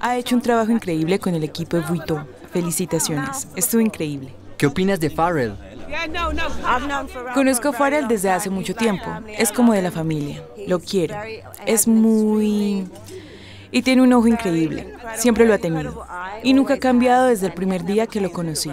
Ha hecho un trabajo increíble con el equipo de Vuitton. Felicitaciones, estuvo increíble. ¿Qué opinas de Farrell? Conozco a Farrell desde hace mucho tiempo. Es como de la familia. Lo quiero. Es muy... Y tiene un ojo increíble. Siempre lo ha tenido. Y nunca ha cambiado desde el primer día que lo conocí.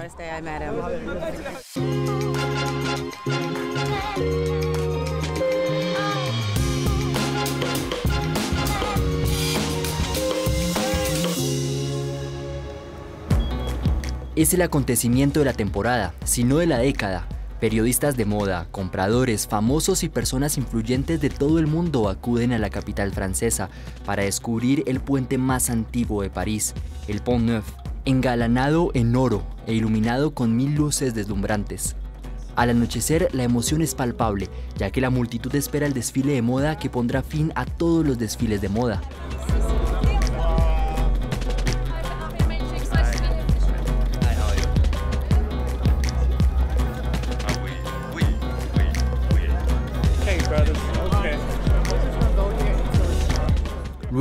Es el acontecimiento de la temporada, si no de la década. Periodistas de moda, compradores, famosos y personas influyentes de todo el mundo acuden a la capital francesa para descubrir el puente más antiguo de París, el Pont Neuf, engalanado en oro e iluminado con mil luces deslumbrantes. Al anochecer la emoción es palpable, ya que la multitud espera el desfile de moda que pondrá fin a todos los desfiles de moda.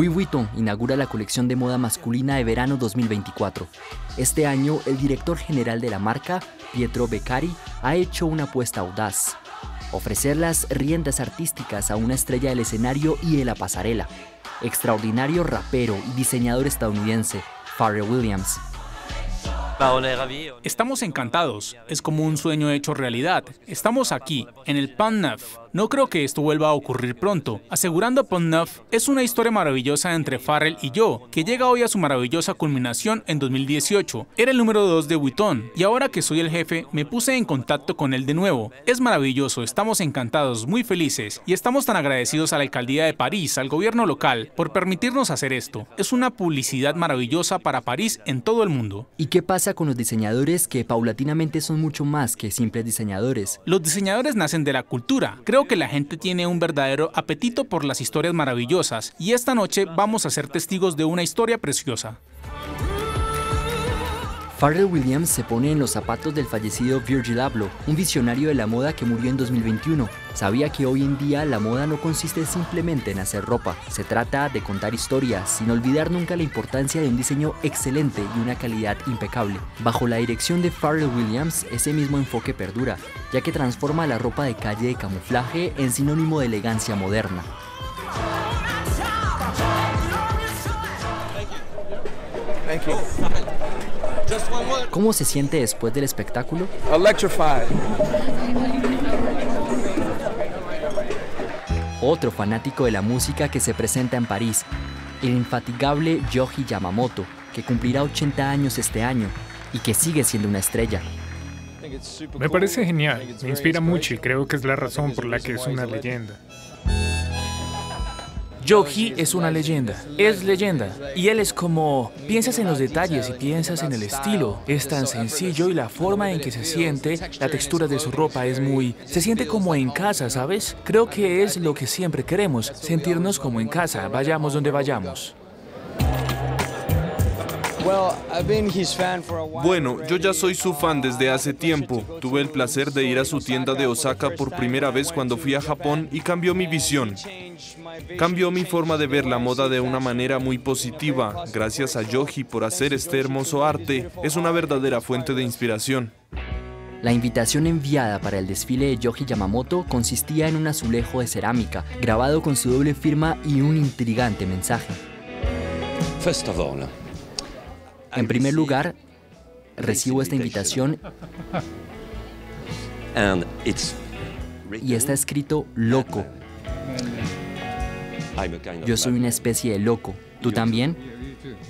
Louis Vuitton inaugura la colección de moda masculina de verano 2024. Este año, el director general de la marca, Pietro Beccari, ha hecho una apuesta audaz. Ofrecer las riendas artísticas a una estrella del escenario y de la pasarela. Extraordinario rapero y diseñador estadounidense, Pharrell Williams, Estamos encantados, es como un sueño hecho realidad. Estamos aquí, en el Pan Neuf. No creo que esto vuelva a ocurrir pronto. Asegurando Pan Neuf es una historia maravillosa entre Farrell y yo, que llega hoy a su maravillosa culminación en 2018. Era el número 2 de Vuitton, y ahora que soy el jefe, me puse en contacto con él de nuevo. Es maravilloso, estamos encantados, muy felices, y estamos tan agradecidos a la alcaldía de París, al gobierno local, por permitirnos hacer esto. Es una publicidad maravillosa para París en todo el mundo. ¿Y qué pasa con los diseñadores que paulatinamente son mucho más que simples diseñadores? Los diseñadores nacen de la cultura. Creo que la gente tiene un verdadero apetito por las historias maravillosas y esta noche vamos a ser testigos de una historia preciosa. Pharrell Williams se pone en los zapatos del fallecido Virgil Abloh, un visionario de la moda que murió en 2021. Sabía que hoy en día la moda no consiste simplemente en hacer ropa, se trata de contar historias, sin olvidar nunca la importancia de un diseño excelente y una calidad impecable. Bajo la dirección de Pharrell Williams, ese mismo enfoque perdura, ya que transforma la ropa de calle de camuflaje en sinónimo de elegancia moderna. ¿Cómo se siente después del espectáculo? Otro fanático de la música que se presenta en París, el infatigable Yoji Yamamoto, que cumplirá 80 años este año y que sigue siendo una estrella. Me parece genial, me inspira mucho y creo que es la razón por la que es una leyenda. Yogi es una leyenda, es leyenda. Y él es como, piensas en los detalles y piensas en el estilo. Es tan sencillo y la forma en que se siente, la textura de su ropa es muy... Se siente como en casa, ¿sabes? Creo que es lo que siempre queremos, sentirnos como en casa, vayamos donde vayamos. Bueno, yo ya soy su fan desde hace tiempo. Tuve el placer de ir a su tienda de Osaka por primera vez cuando fui a Japón y cambió mi visión. Cambió mi forma de ver la moda de una manera muy positiva. Gracias a Yoji por hacer este hermoso arte. Es una verdadera fuente de inspiración. La invitación enviada para el desfile de Yoji Yamamoto consistía en un azulejo de cerámica, grabado con su doble firma y un intrigante mensaje. En primer lugar, recibo esta invitación y está escrito loco. Yo soy una especie de loco. ¿Tú también?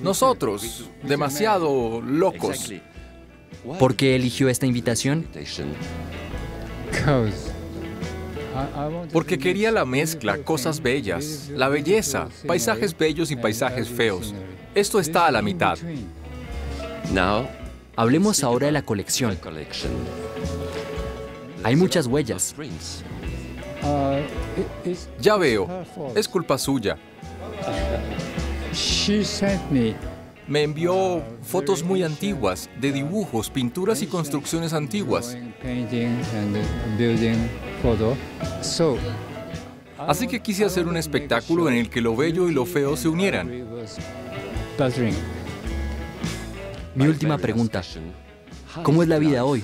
Nosotros, demasiado locos. ¿Por qué eligió esta invitación? Porque quería la mezcla, cosas bellas, la belleza, paisajes bellos y paisajes feos. Esto está a la mitad. Hablemos ahora de la colección. Hay muchas huellas. Ya veo, es culpa suya. Me envió fotos muy antiguas, de dibujos, pinturas y construcciones antiguas. Así que quise hacer un espectáculo en el que lo bello y lo feo se unieran. Mi última pregunta. ¿Cómo es la vida hoy?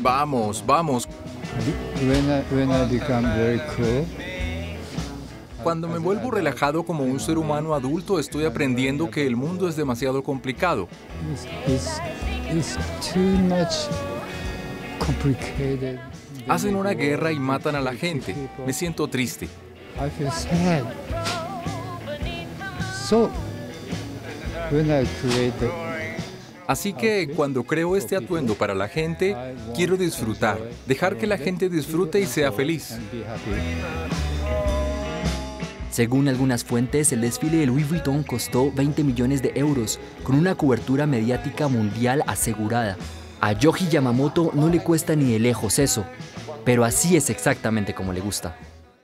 Vamos, vamos. Cuando me vuelvo relajado como un ser humano adulto, estoy aprendiendo que el mundo es demasiado complicado. Hacen una guerra y matan a la gente. Me siento triste. Así que cuando creo este atuendo para la gente, quiero disfrutar, dejar que la gente disfrute y sea feliz. Según algunas fuentes, el desfile de Louis Vuitton costó 20 millones de euros, con una cobertura mediática mundial asegurada. A Yoji Yamamoto no le cuesta ni de lejos eso, pero así es exactamente como le gusta.